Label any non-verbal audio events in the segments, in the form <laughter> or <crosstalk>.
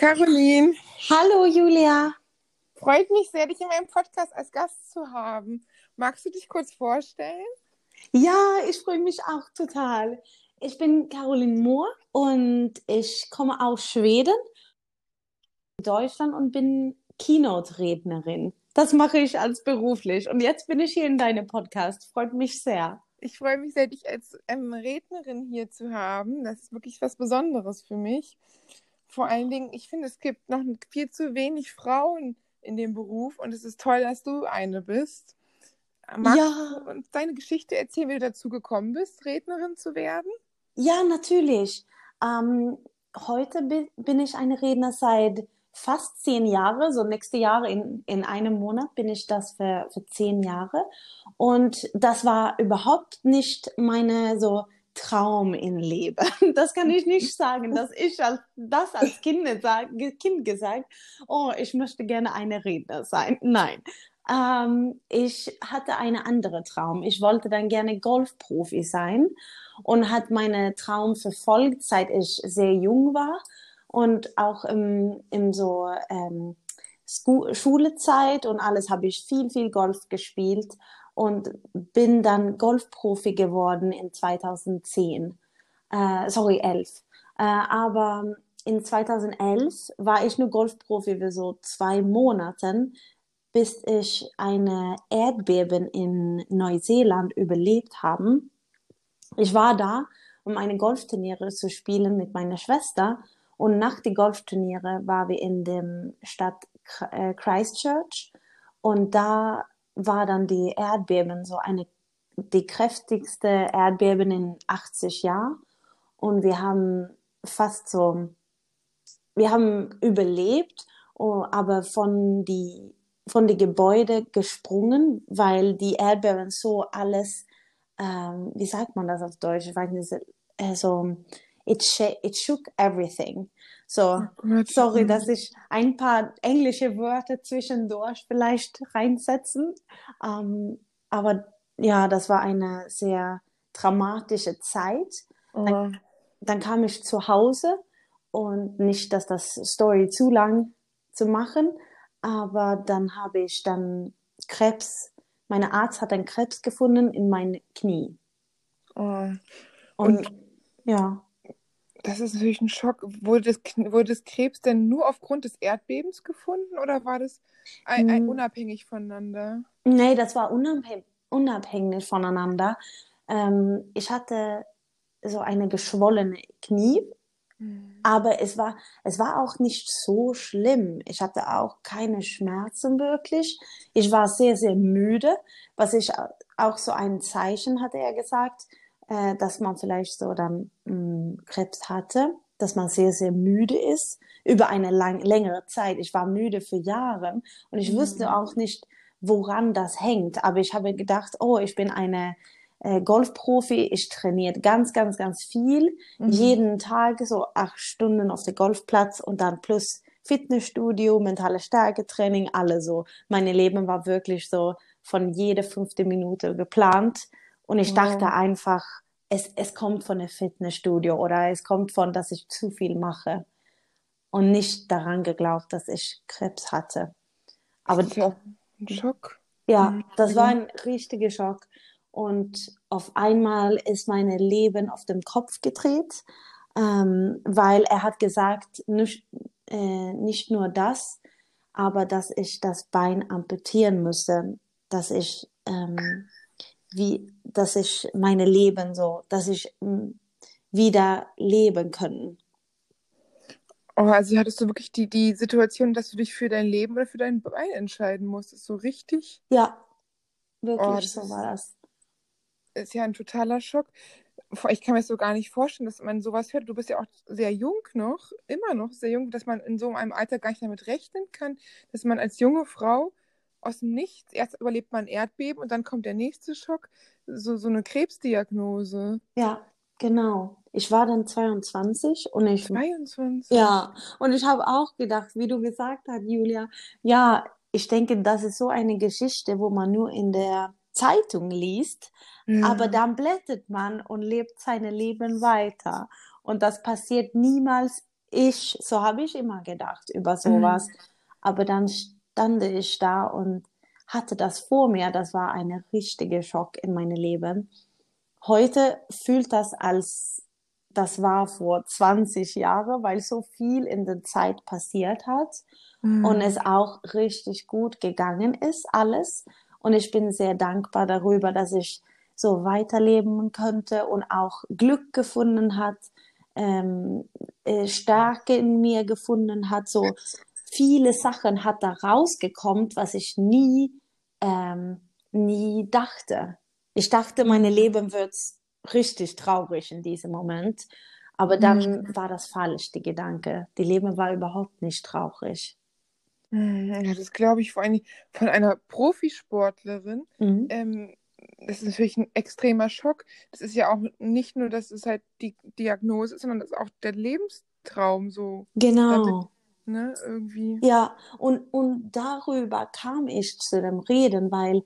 Caroline. Hallo Julia. Freut mich sehr, dich in meinem Podcast als Gast zu haben. Magst du dich kurz vorstellen? Ja, ich freue mich auch total. Ich bin Caroline Mohr und ich komme aus Schweden, Deutschland und bin Keynote-Rednerin. Das mache ich als beruflich. Und jetzt bin ich hier in deinem Podcast. Freut mich sehr. Ich freue mich sehr, dich als ähm, Rednerin hier zu haben. Das ist wirklich was Besonderes für mich. Vor allen Dingen, ich finde, es gibt noch viel zu wenig Frauen in dem Beruf und es ist toll, dass du eine bist. Magst ja. du uns deine Geschichte erzählen, wie du dazu gekommen bist, Rednerin zu werden? Ja, natürlich. Ähm, heute bin ich eine Redner seit fast zehn Jahren, so nächste Jahre in, in einem Monat bin ich das für, für zehn Jahre. Und das war überhaupt nicht meine so Traum in Leben. <laughs> Das kann ich nicht sagen, dass ich als, das als kind, kind gesagt, oh, ich möchte gerne eine Redner sein. Nein. Ähm, ich hatte einen anderen Traum. Ich wollte dann gerne Golfprofi sein und hat meinen Traum verfolgt, seit ich sehr jung war und auch im, im so ähm, Schulezeit und alles habe ich viel, viel Golf gespielt und bin dann Golfprofi geworden in 2010. Äh, sorry, 11. Äh, aber in 2011 war ich nur Golfprofi für so zwei Monate, bis ich eine Erdbeben in Neuseeland überlebt habe. Ich war da, um eine Golfturniere zu spielen mit meiner Schwester. Und nach den Golfturniere waren wir in der Stadt äh, Christchurch. Und da war dann die Erdbeben so eine die kräftigste Erdbeben in 80 Jahren und wir haben fast so wir haben überlebt, oh, aber von die von die Gebäude gesprungen, weil die Erdbeben so alles ähm, wie sagt man das auf Deutsch? Ich weiß nicht, also it, it shook everything. So, oh sorry, dass ich ein paar englische Wörter zwischendurch vielleicht reinsetzen. Ähm, aber ja, das war eine sehr dramatische Zeit. Oh. Dann, dann, kam ich zu Hause und nicht, dass das Story zu lang zu machen, aber dann habe ich dann Krebs. Meine Arzt hat einen Krebs gefunden in mein Knie. Oh. Und, und ja. Das ist natürlich ein Schock. Wurde das, wurde das Krebs denn nur aufgrund des Erdbebens gefunden oder war das ein, ein, hm. unabhängig voneinander? Nee, das war unabhängig, unabhängig voneinander. Ähm, ich hatte so eine geschwollene Knie, mhm. aber es war, es war auch nicht so schlimm. Ich hatte auch keine Schmerzen wirklich. Ich war sehr, sehr müde, was ich auch so ein Zeichen, hatte er gesagt äh, dass man vielleicht so dann mh, mm, Krebs hatte, dass man sehr, sehr müde ist über eine lang, längere Zeit. Ich war müde für Jahre und ich mhm. wusste auch nicht, woran das hängt. Aber ich habe gedacht, oh, ich bin eine äh, Golfprofi, ich trainiere ganz, ganz, ganz viel, mhm. jeden Tag so acht Stunden auf dem Golfplatz und dann plus Fitnessstudio, mentale Stärketraining, alle so. Meine Leben war wirklich so von jede fünfte Minute geplant. Und ich dachte wow. einfach, es, es kommt von der Fitnessstudio oder es kommt von, dass ich zu viel mache. Und nicht daran geglaubt, dass ich Krebs hatte. Aber das war ein Schock. Ja, mhm. das war ein richtiger Schock. Und auf einmal ist mein Leben auf den Kopf gedreht, ähm, weil er hat gesagt, nicht, äh, nicht nur das, aber dass ich das Bein amputieren müsse, dass ich ähm, wie, dass ich meine Leben so, dass ich hm, wieder leben können. Oh, also hattest du wirklich die, die Situation, dass du dich für dein Leben oder für dein Bein entscheiden musstest, so richtig? Ja, wirklich, oh, so war das. Ist ja ein totaler Schock. Ich kann mir das so gar nicht vorstellen, dass man sowas hört. Du bist ja auch sehr jung noch, immer noch sehr jung, dass man in so einem Alter gar nicht damit rechnen kann, dass man als junge Frau aus dem Nichts, erst überlebt man Erdbeben und dann kommt der nächste Schock, so, so eine Krebsdiagnose. Ja, genau. Ich war dann 22 und ich. 22? Ja, und ich habe auch gedacht, wie du gesagt hast, Julia, ja, ich denke, das ist so eine Geschichte, wo man nur in der Zeitung liest, ja. aber dann blättert man und lebt sein Leben weiter. Und das passiert niemals ich, so habe ich immer gedacht über sowas. Mhm. Aber dann stand ich da und hatte das vor mir. Das war ein richtiger Schock in meinem Leben. Heute fühlt das als, das war vor 20 Jahren, weil so viel in der Zeit passiert hat mhm. und es auch richtig gut gegangen ist, alles. Und ich bin sehr dankbar darüber, dass ich so weiterleben könnte und auch Glück gefunden hat, ähm, äh, Stärke in mir gefunden hat, so viele Sachen hat da rausgekommen, was ich nie, ähm, nie dachte. Ich dachte, meine Leben wird richtig traurig in diesem Moment. Aber dann mhm. war das falsch, die Gedanke. Die Leben war überhaupt nicht traurig. Mhm, ja, das glaube ich vor allem von einer Profisportlerin. Mhm. Ähm, das ist natürlich ein extremer Schock. Das ist ja auch nicht nur, dass es halt die Diagnose ist, sondern das ist auch der Lebenstraum so. Genau. Ne, irgendwie. Ja, und, und darüber kam ich zu dem Reden, weil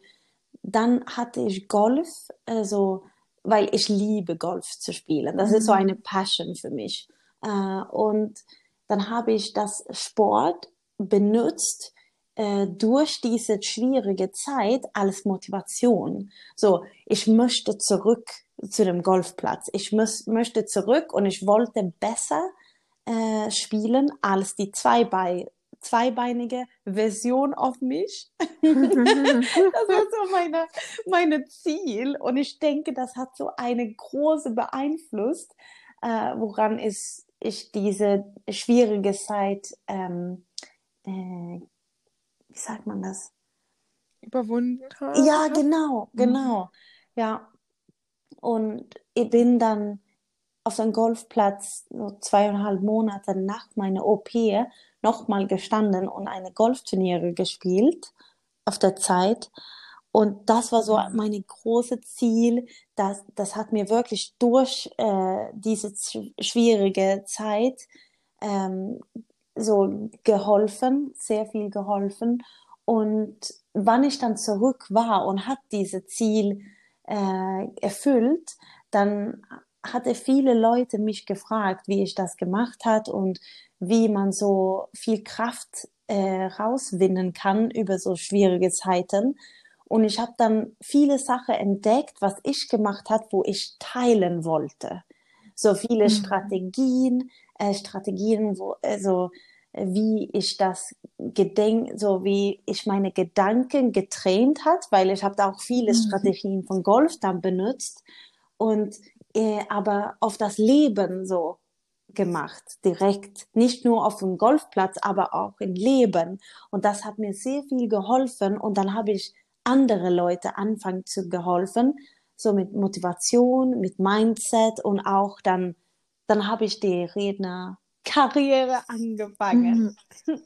dann hatte ich Golf, also, weil ich liebe Golf zu spielen. Das mhm. ist so mhm. eine Passion für mich. Äh, und dann habe ich das Sport benutzt, äh, durch diese schwierige Zeit als Motivation. So, ich möchte zurück zu dem Golfplatz. Ich muss, möchte zurück und ich wollte besser äh, spielen als die Zweibei zweibeinige Version auf mich. <laughs> das ist so meine, meine Ziel. Und ich denke, das hat so eine große beeinflusst, äh, woran ist, ich diese schwierige Zeit ähm, äh, wie sagt man das? Überwunden habe. Ja, genau, genau. Mhm. Ja. Und ich bin dann auf dem Golfplatz so zweieinhalb Monate nach meiner OP nochmal gestanden und eine Golfturniere gespielt auf der Zeit. Und das war so mein großes Ziel. Das, das hat mir wirklich durch äh, diese schwierige Zeit ähm, so geholfen, sehr viel geholfen. Und wann ich dann zurück war und hat diese Ziel äh, erfüllt, dann hatte viele Leute mich gefragt, wie ich das gemacht hat und wie man so viel Kraft äh, rauswinnen kann über so schwierige Zeiten. Und ich habe dann viele Sachen entdeckt, was ich gemacht hat, wo ich teilen wollte. So viele mhm. Strategien, äh, Strategien, wo, also, wie ich das gedenk, so wie ich meine Gedanken getraint hat, weil ich habe da auch viele mhm. Strategien von Golf dann benutzt und äh, aber auf das Leben so gemacht, direkt, nicht nur auf dem Golfplatz, aber auch im Leben. Und das hat mir sehr viel geholfen und dann habe ich andere Leute anfangen zu geholfen, so mit Motivation, mit Mindset und auch dann dann habe ich die Rednerkarriere angefangen. Mhm.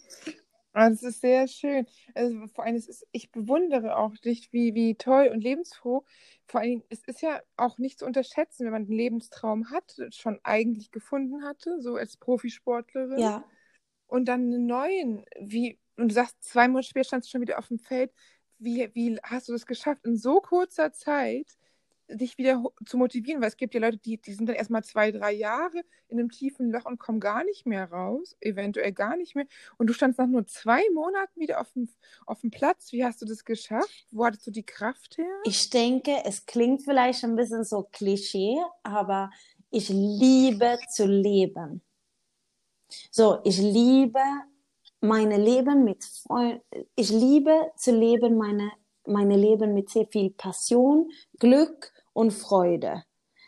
Ah, das ist sehr schön. Also vor allem, ist, ich bewundere auch dich, wie, wie toll und lebensfroh. Vor allem, es ist ja auch nicht zu unterschätzen, wenn man einen Lebenstraum hat, schon eigentlich gefunden hatte, so als Profisportlerin. Ja. Und dann einen neuen, wie, und du sagst, zwei Monate später standst du schon wieder auf dem Feld. Wie, wie hast du das geschafft, in so kurzer Zeit dich wieder zu motivieren, weil es gibt ja Leute, die, die sind dann erstmal zwei, drei Jahre in einem tiefen Loch und kommen gar nicht mehr raus, eventuell gar nicht mehr. Und du standst nach nur zwei Monaten wieder auf dem, auf dem Platz. Wie hast du das geschafft? Wo hattest du die Kraft her? Ich denke, es klingt vielleicht ein bisschen so Klischee, aber ich liebe zu leben. So, ich liebe meine Leben mit Freunden. Ich liebe zu leben, meine, meine Leben mit sehr viel Passion, Glück und Freude.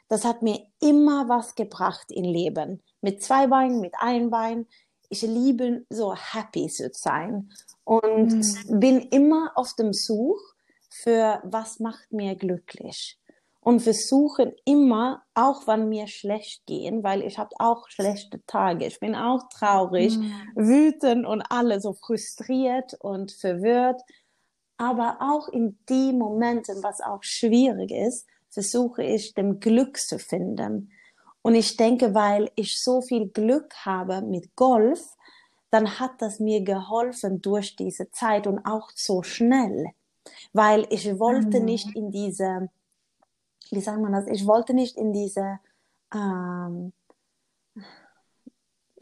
Das hat mir immer was gebracht im Leben. Mit zwei Beinen, mit einem Bein. Ich liebe so happy zu sein und mhm. bin immer auf dem Such für was macht mir glücklich und versuche immer, auch wenn mir schlecht gehen, weil ich habe auch schlechte Tage, ich bin auch traurig, mhm. wütend und alle so frustriert und verwirrt, aber auch in die Momenten, was auch schwierig ist, versuche ich, dem Glück zu finden. Und ich denke, weil ich so viel Glück habe mit Golf, dann hat das mir geholfen durch diese Zeit und auch so schnell. Weil ich wollte mhm. nicht in diese, wie sagt man das, ich wollte nicht in diese, ähm,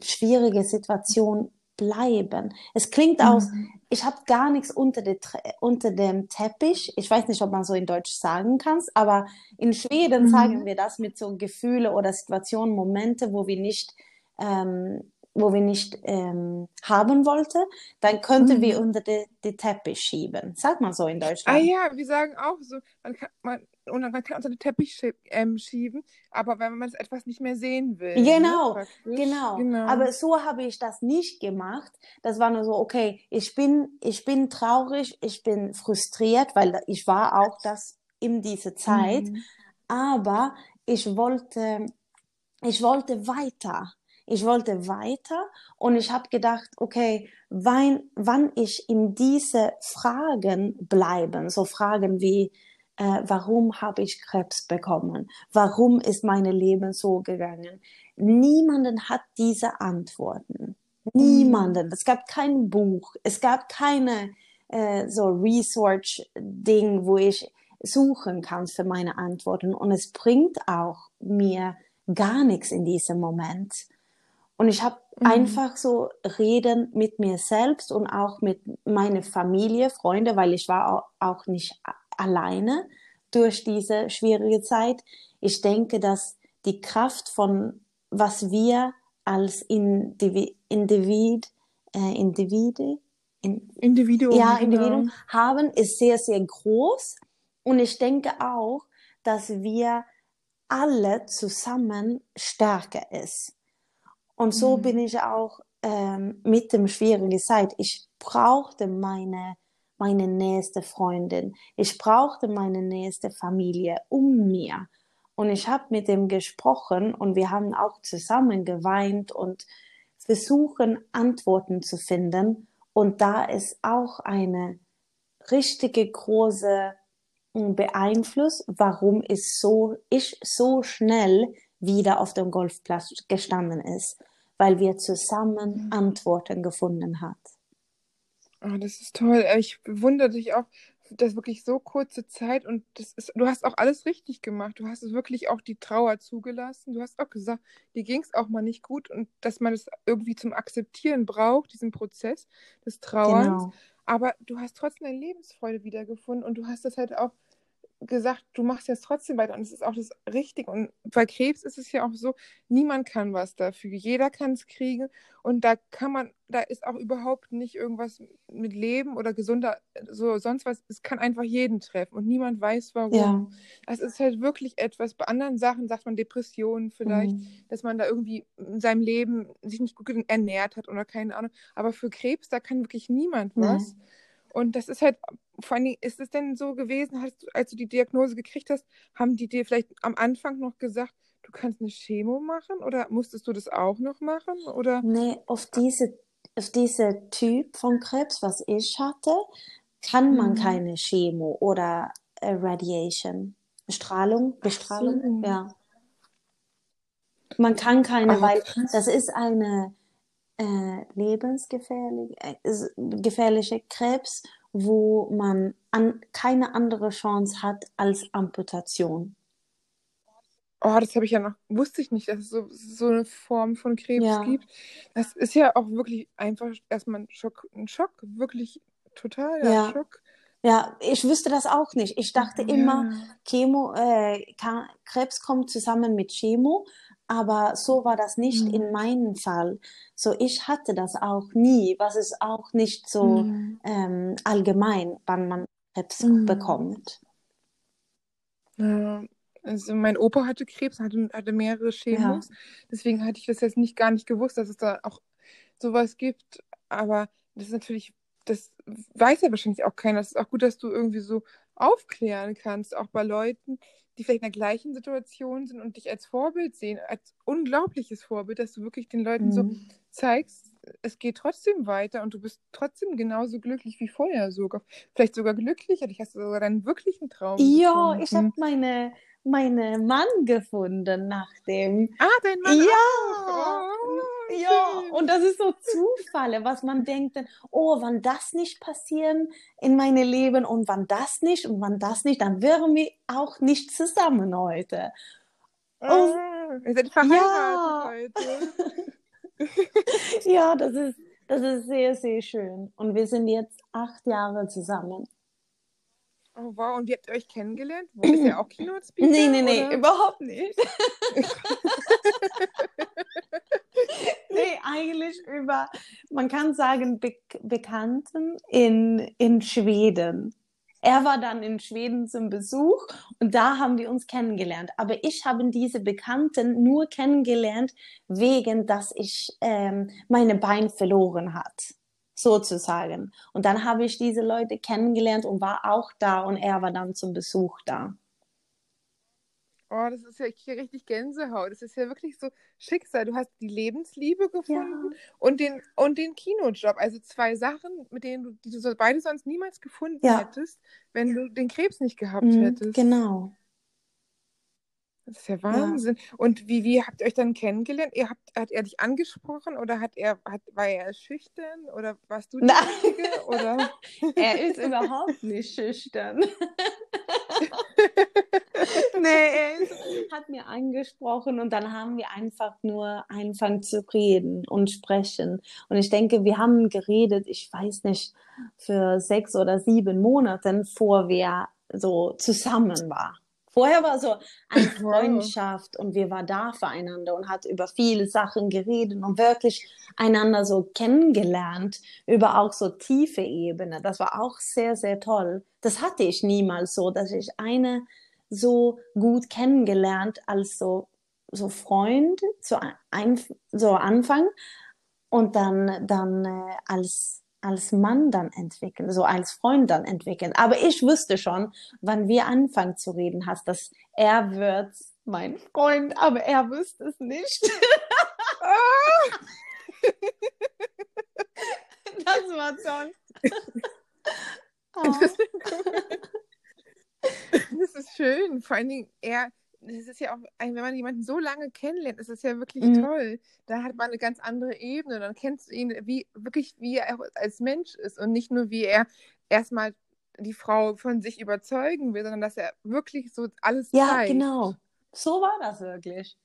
schwierige Situation bleiben. Es klingt aus, Mhm. ich habe gar nichts unter, de, unter dem Teppich. Ich weiß nicht, ob man so in Deutsch sagen kann, aber in Schweden Mhm. sagen wir das mit so Gefühle oder Situationen, Momente, wo wir nicht, ähm, wo wir nicht ähm, haben wollten, dann könnten Mhm. wir unter den de Teppich schieben. Sagt man so in Ah Deutschland. ja, wir sagen auch so, man kann, man, und man kann unter den Teppich schie ähm, schieben, aber wenn man es etwas nicht mehr sehen will, ne, Genau, praktisch. genau. Genau. Aber so habe ich das nicht gemacht. Das war nur so, okay, ich bin, ich bin traurig, ich bin frustriert, weil ich war auch das in dieser Zeit. Mhm. Aber ich wollte, ich wollte weiter. Ich wollte weiter und ich habe gedacht, okay, wann, wann ich in diese Fragen bleiben, so Fragen wie, äh, warum habe ich Krebs bekommen? Warum ist mein Leben so gegangen? Niemanden hat diese Antworten. Niemanden. Es gab kein Buch. Es gab keine äh, so Research-Ding, wo ich suchen kann für meine Antworten. Und es bringt auch mir gar nichts in diesem Moment. Und ich habe Mhm. einfach so reden mit mir selbst und auch mit meiner Familie, Freunde, weil ich war au- auch nicht alleine durch diese schwierige Zeit. Ich denke, dass die Kraft von was wir als Individ, Individ, äh, Individ, in, Individuum. ja, genau. Individuum haben, ist sehr, sehr groß. Und ich denke auch, dass wir alle zusammen stärker ist. Und so Mhm. bin ich auch ähm, mit dem schwierigen Zeit. Ich brauchte meine, meine nächste Freundin. Ich brauchte meine nächste Familie um mir. Und ich habe mit ihm gesprochen und wir haben auch zusammen geweint und versuchen, Antworten zu finden. Und da ist auch eine richtige große mm, Beeinfluss, warum es so, ich so schnell wieder auf dem Golfplatz gestanden ist, weil wir zusammen Mhm. Antworten gefunden hat. Oh, das ist toll. Äh, Ich bewundere dich auch, das wirklich so kurze Zeit und das ist, du hast auch alles richtig gemacht. Du hast es wirklich auch die Trauer zugelassen. Du hast auch gesagt, dir ging es auch mal nicht gut und dass man das irgendwie zum Akzeptieren braucht, diesen Prozess des Trauerns. Genau. Aber du hast trotzdem deine Lebensfreude wiedergefunden und du hast das halt auch gesagt, du machst jetzt trotzdem weiter und es ist auch das Richtige. Und bei Krebs ist es ja auch so, niemand kann was dafür. Jeder kann es kriegen und da kann man, da ist auch überhaupt nicht irgendwas mit Leben oder gesunder, so sonst was. Es kann einfach jeden treffen und niemand weiß warum. Ja. Es ist halt wirklich etwas. Bei anderen Sachen sagt man Depressionen vielleicht, Mhm. dass man da irgendwie in seinem Leben sich nicht gut ernährt hat oder keine Ahnung. Aber für Krebs, da kann wirklich niemand was. Und das ist halt, vor Dingen, ist es denn so gewesen, hast, du- als du die Diagnose gekriegt hast, haben die dir vielleicht am Anfang noch gesagt, du kannst eine Chemo machen oder musstest du das auch noch machen? Oder? Nee, auf diese, auf diese Typ von Krebs, was ich hatte, kann man Mhm. keine Chemo oder äh, Radiation. Strahlung, Bestrahlung, so. ja. Man kann keine, Ah, weil das ist eine äh, lebensgefährliche äh, Krebs, wo man an, keine andere Chance hat als Amputation. Oh, das habe ich ja noch, wusste ich nicht, dass es so, so eine Form von Krebs Ja. gibt. Das ist ja auch wirklich einfach erstmal ein Schock, ein Schock, wirklich total Ja. Schock. Ja, ich wüsste das auch nicht. Ich dachte immer, Ja. Chemo, äh, Krebs kommt zusammen mit Chemo, aber so war das nicht Mhm. in meinem Fall. So, ich hatte das auch nie, was ist auch nicht so Mhm. ähm, allgemein, wann man Krebs Mhm. bekommt. Ja, also mein Opa hatte Krebs, hatte, hatte mehrere Chemos. Deswegen hatte ich das jetzt nicht gar nicht gewusst, dass es da auch sowas gibt. Aber das ist natürlich, das weiß ja wahrscheinlich auch keiner. Es ist auch gut, dass du irgendwie so aufklären kannst, auch bei Leuten, die vielleicht in der gleichen Situation sind und dich als Vorbild sehen, als unglaubliches Vorbild, dass du wirklich den Leuten so Mhm. zeigst, es geht trotzdem weiter und du bist trotzdem genauso glücklich wie vorher sogar. Vielleicht sogar glücklicher, dich hast du sogar deinen wirklichen Traum Ja, ich habe gefunden. meine, meine Mann gefunden nach dem. Ah, dein Mann Ja. Oh, ja, und das ist so Zufälle, was man denkt, dann, oh, wann das nicht passieren in meinem Leben und wann das nicht und wann das nicht, dann wären wir auch nicht zusammen heute. Ah, ihr seid verheiratet Ja. heute. <laughs> ja, das ist, das ist sehr, sehr schön. Und wir sind jetzt acht Jahre zusammen. Oh wow, und wie habt ihr euch kennengelernt? Wo ist er auch Keynote-Speaker? Nee, nee, nee, oder? überhaupt nicht. <laughs> <laughs> nee, eigentlich über, man kann sagen, Be Bekannten in, in Schweden. Er war dann in Schweden zum Besuch und da haben wir uns kennengelernt. Aber ich habe diese Bekannten nur kennengelernt, wegen dass ich ähm, meine Bein verloren hat, sozusagen. Und dann habe ich diese Leute kennengelernt und war auch da und er war dann zum Besuch da. Oh, das ist ja ich kriege richtig Gänsehaut. Das ist ja wirklich so Schicksal. Du hast die Lebensliebe gefunden und den, und den Kinojob. Also zwei Sachen, mit denen du, die du beide sonst niemals gefunden Ja. hättest, wenn du den Krebs nicht gehabt Mhm, hättest. genau. Das ist ja Wahnsinn. Und wie, wie habt ihr euch dann kennengelernt? Ihr habt, hat er dich angesprochen oder hat er, hat, war er schüchtern oder warst du die Nein. Richtige? Oder? <laughs> Er ist überhaupt nicht schüchtern. <laughs> nee, er ist, hat mir angesprochen und dann haben wir einfach nur angefangen zu reden und sprechen. Und ich denke, wir haben geredet, ich weiß nicht, für sechs oder sieben Monaten, vor wir so zusammen waren. Vorher war so eine. Freundschaft und wir waren da füreinander und hat über viele Sachen geredet und wirklich einander so kennengelernt, über auch so tiefe Ebene. Das war auch sehr, sehr toll. Das hatte ich niemals so, dass ich eine so gut kennengelernt als so, so Freund, so, ein, so Anfang und dann, dann äh, als, als Mann dann entwickeln, so als Freund dann entwickeln. Aber ich wusste schon, wann wir anfangen zu reden, hast, dass er wird mein Freund, aber er wusste es nicht. <laughs> das war toll. Das, <laughs> <laughs> das ist schön. Vor allen Dingen, er, das ist ja auch, wenn man jemanden so lange kennenlernt, ist es ja wirklich Mhm. toll. Da hat man eine ganz andere Ebene. Dann kennst du ihn wie, wirklich, wie er als Mensch ist und nicht nur, wie er erstmal die Frau von sich überzeugen will, sondern dass er wirklich so alles Ja, zeigt. genau. So war das wirklich.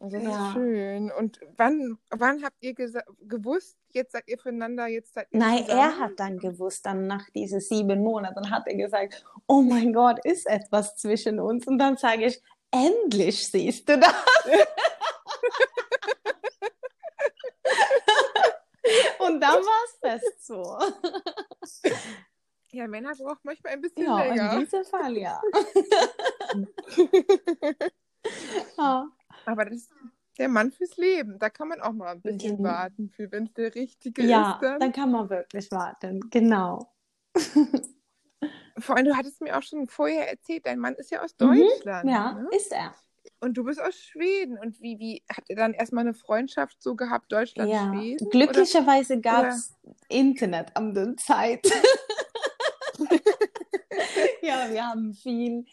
Das Ja. ist schön. Und wann, wann habt ihr gewusst, jetzt seid ihr füreinander, jetzt seid ihr Nein, zusammen? er hat dann gewusst, dann nach diesen sieben Monaten hat er gesagt, oh mein Gott, ist etwas zwischen uns. Und dann sage ich, endlich siehst du das. <laughs> Und dann war es fest so. Ja, Männer brauchen manchmal ein bisschen Ja, länger. in diesem Fall ja. <laughs> <laughs> ja. Aber das ist der Mann fürs Leben. Da kann man auch mal ein bisschen Genau. warten für, wenn es der Richtige Ja, ist. Dann. dann kann man wirklich warten. Genau. Vor allem, du hattest mir auch schon vorher erzählt, dein Mann ist ja aus Mhm, Deutschland. Ja, Ne? ist er. Und du bist aus Schweden. Und wie, wie habt ihr dann erstmal eine Freundschaft so gehabt, Deutschland, Ja, glücklicherweise gab es Internet an der Zeit. <laughs> ja, wir haben viel,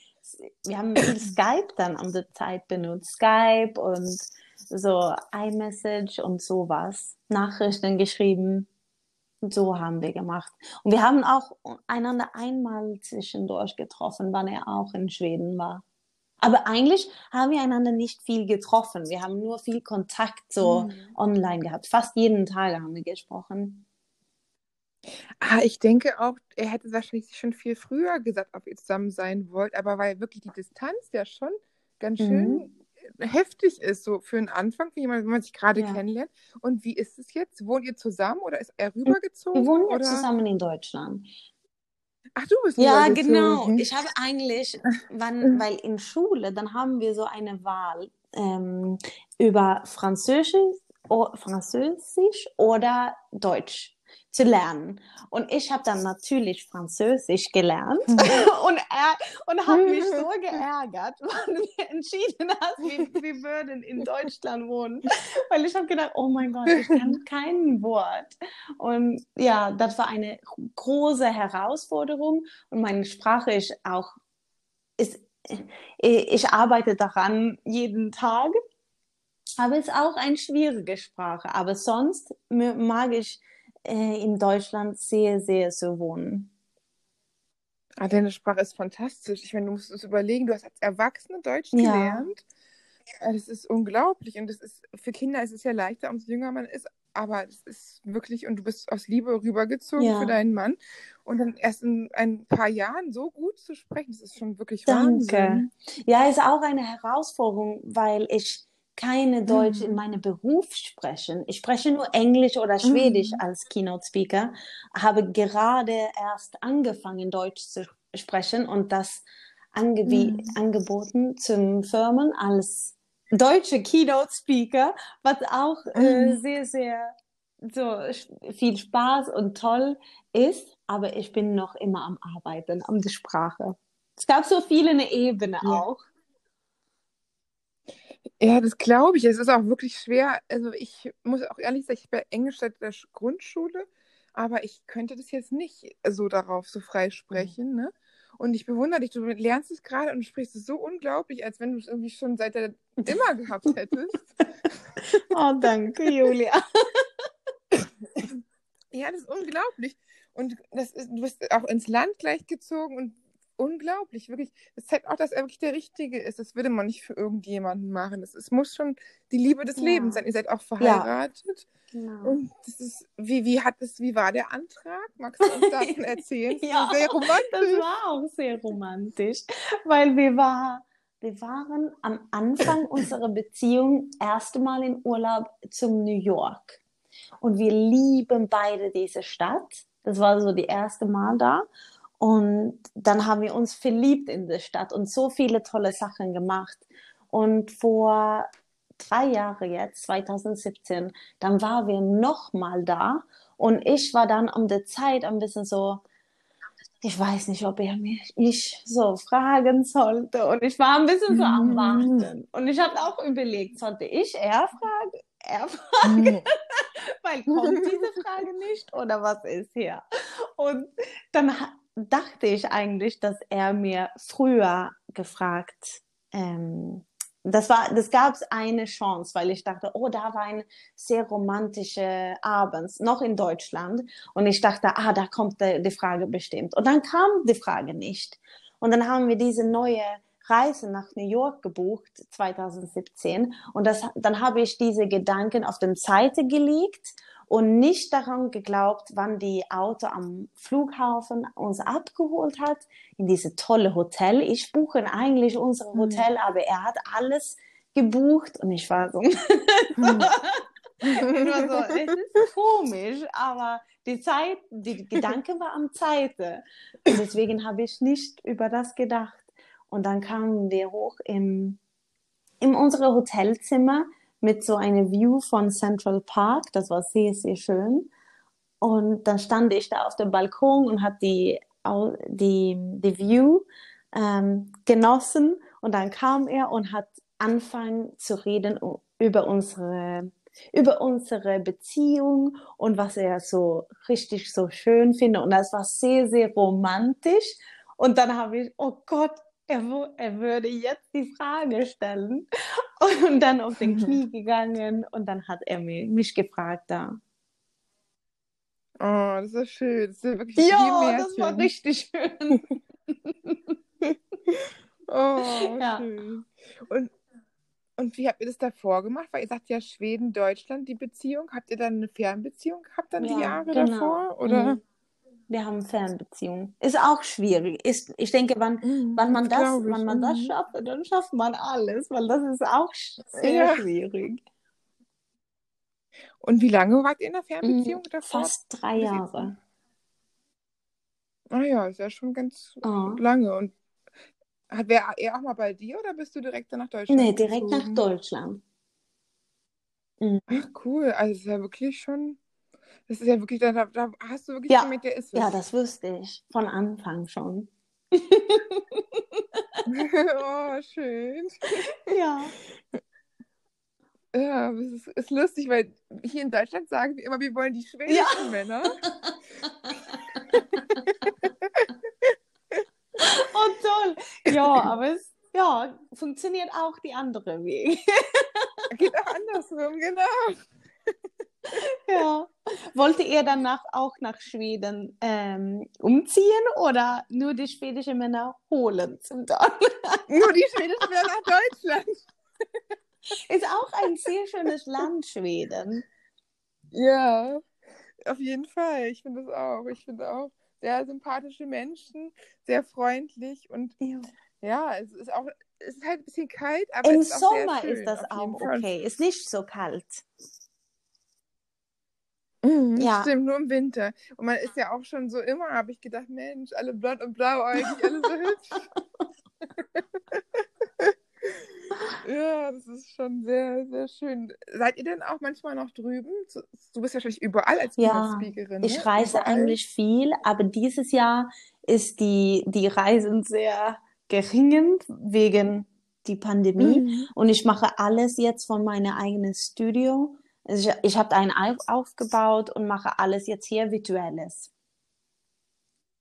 wir haben viel Skype dann an der Zeit benutzt. Skype und so iMessage und sowas. Nachrichten geschrieben. So haben wir gemacht. Und wir haben auch einander einmal zwischendurch getroffen, wann er auch in Schweden war. Aber eigentlich haben wir einander nicht viel getroffen. Wir haben nur viel Kontakt so Mhm. online gehabt. Fast jeden Tag haben wir gesprochen. Ah, ich denke auch, er hätte wahrscheinlich schon viel früher gesagt, ob ihr zusammen sein wollt. Aber weil wirklich die Distanz ja schon ganz schön heftig ist, so für einen Anfang, wenn man, wenn man sich gerade Ja. kennenlernt. Und wie ist es jetzt? Wohnt ihr zusammen oder ist er rübergezogen? Wir wohnen jetzt zusammen in Deutschland. Ach, du bist Ja, genau. Ich habe eigentlich, wann, <laughs> weil in Schule, dann haben wir so eine Wahl ähm, über Französisch, Französisch oder Deutsch zu lernen. Und ich habe dann natürlich Französisch gelernt <laughs> und er und habe mich <laughs> so geärgert, <laughs> weil wir entschieden haben, wir, wir würden in Deutschland wohnen, weil ich habe gedacht, oh mein Gott, ich kann kein Wort. Und ja, das war eine große Herausforderung und meine Sprache ist auch ist ich arbeite daran jeden Tag, aber es ist auch eine schwierige Sprache. Aber sonst mag ich äh, in Deutschland sehr, sehr zu wohnen. Ah, deine Sprache ist fantastisch. Ich meine, du musst es überlegen, du hast als Erwachsene Deutsch Ja. gelernt. Es ist unglaublich und es ist für Kinder ist es ja leichter, umso jünger man ist, aber es ist wirklich und du bist aus Liebe rübergezogen Ja. für deinen Mann und dann erst in ein paar Jahren so gut zu sprechen, das ist schon wirklich Danke. Wahnsinn. Ja, ist auch eine Herausforderung, weil ich keine Deutsch in Mhm. meinem Beruf spreche. Ich spreche nur Englisch oder Schwedisch Mhm. als Keynote Speaker, habe gerade erst angefangen, Deutsch zu sprechen und das angebi Mhm. angeboten zum Firmen als deutsche Keynote Speaker, was auch äh, Mhm. sehr, sehr so viel Spaß und toll ist, aber ich bin noch immer am Arbeiten, an der Sprache. Es gab so viele eine Ebene Ja. auch. Ja, das glaube ich. Es ist auch wirklich schwer. Also ich muss auch ehrlich sagen, ich bin Englisch seit der Sch- Grundschule, aber ich könnte das jetzt nicht so darauf so frei sprechen, ne? Und ich bewundere dich, du lernst es gerade und sprichst es so unglaublich, als wenn du es irgendwie schon seit der immer gehabt hättest. <laughs> Oh, danke, Julia. <laughs> Ja, das ist unglaublich. Und das ist, du bist auch ins Land gleich gezogen und unglaublich, wirklich. Das zeigt auch, dass er wirklich der Richtige ist. Das würde man nicht für irgendjemanden machen. Das ist, muss schon die Liebe des Ja. Lebens sein. Ihr seid auch verheiratet. Genau. Und das ist, wie, wie hat es, wie war der Antrag? Magst du uns davon <laughs> erzählen? Das Ja, sehr Das romantisch. war auch sehr romantisch, weil wir, war, wir waren am Anfang <laughs> unserer Beziehung erste Mal in Urlaub zum New York. Und wir lieben beide diese Stadt. Das war so die erste Mal da. Und dann haben wir uns verliebt in die Stadt und so viele tolle Sachen gemacht. Und vor drei Jahren jetzt, 2017, dann waren wir noch mal da. Und ich war dann um die Zeit ein bisschen so, ich weiß nicht, ob er mich mich so fragen sollte. Und ich war ein bisschen so am Mhm. Warten. Und ich habe auch überlegt, sollte ich er fragen? Er fragen? <laughs> Weil kommt diese Frage nicht oder was ist hier? Und dann dachte ich eigentlich, dass er mir früher gefragt, ähm, das war, das gab es eine Chance, weil ich dachte, oh, da war ein sehr romantische Abend, noch in Deutschland. Und ich dachte, ah, da kommt die, die Frage bestimmt. Und dann kam die Frage nicht. Und dann haben wir diese neue Reise nach New York gebucht, 2017. Und das, dann habe ich diese Gedanken auf den Seite gelegt und nicht daran geglaubt, wann die Auto am Flughafen uns abgeholt hat, in diese tolle Hotel. Ich buche eigentlich unser Mhm. Hotel, aber er hat alles gebucht und ich war so, Mhm. ich war so, es ist komisch, aber die Zeit, die Gedanke war am Zeite. Und deswegen habe ich nicht über das gedacht. Und dann kamen wir hoch im, in unsere Hotelzimmer mit so einer View von Central Park. Das war sehr, sehr schön. Und dann stand ich da auf dem Balkon und hat die, die, die View ähm, genossen. Und dann kam er und hat angefangen zu reden über unsere, über unsere Beziehung und was er so richtig so schön findet. Und das war sehr, sehr romantisch. Und dann habe ich, oh Gott, er, er würde jetzt die Frage stellen. Und dann auf den Knie <laughs> gegangen und dann hat er mich, mich gefragt da. Oh, das ist schön. Das ist wirklich Ja, das war richtig schön. <laughs> Oh, Ja. schön. Und, und wie habt ihr das davor gemacht? Weil ihr sagt ja Schweden, Deutschland, die Beziehung. Habt ihr dann eine Fernbeziehung gehabt dann die Ja, Jahre genau. davor? Oder? Mhm. Wir haben Fernbeziehung. Ist auch schwierig. Ist, ich denke, wann, Mhm, wann man das, ich. wann man das Mhm. schafft, dann schafft man alles, weil das ist auch sehr Ja. schwierig. Und wie lange wart ihr in der Fernbeziehung davor? Mhm. Fast drei Jahre. Ah ja, ist ja schon ganz Ah. lange. Und hat wer er auch mal bei dir oder bist du direkt nach Deutschland Nee, direkt nach gezogen? Deutschland. Mhm. Ach cool, also es ist ja wirklich schon, das ist ja wirklich, da, da hast du wirklich Ja. gemerkt, der ist Ja, es. das wusste ich von Anfang schon. <laughs> oh, schön. Ja. Ja, es ist, ist lustig, weil hier in Deutschland sagen wir immer, wir wollen die schwedischen Männer. <laughs> Oh, toll. Ja, aber es ja, funktioniert auch die andere Weg. Geht auch andersrum, genau. <laughs> Ja. Wollte ihr danach auch nach Schweden ähm, umziehen oder nur die schwedischen Männer holen zum Teil? <laughs> Nur die schwedischen Männer nach Deutschland. <laughs> Ist auch ein sehr schönes Land, Schweden. Ja, auf jeden Fall. Ich finde es auch. Ich finde auch sehr sympathische Menschen, sehr freundlich und ja, ja es ist auch, es ist halt ein bisschen kalt, aber im es ist Sommer sehr schön, ist das auch jeden Fall. okay. Ist nicht so kalt. Mhm, Ja. Stimmt, nur im Winter. Und man ist ja auch schon so immer, habe ich gedacht, Mensch, alle blond und blauäugig, alle so hübsch. <laughs> Ja, das ist schon sehr, sehr schön. Seid ihr denn auch manchmal noch drüben? Du bist wahrscheinlich überall als Ja, ich ne? reise Überall. eigentlich viel, aber dieses Jahr ist die, die Reisen sehr gering wegen die Pandemie. Mhm. Und ich mache alles jetzt von meinem eigenen Studio. Also ich, ich habe einen auf, aufgebaut und mache alles jetzt hier virtuelles.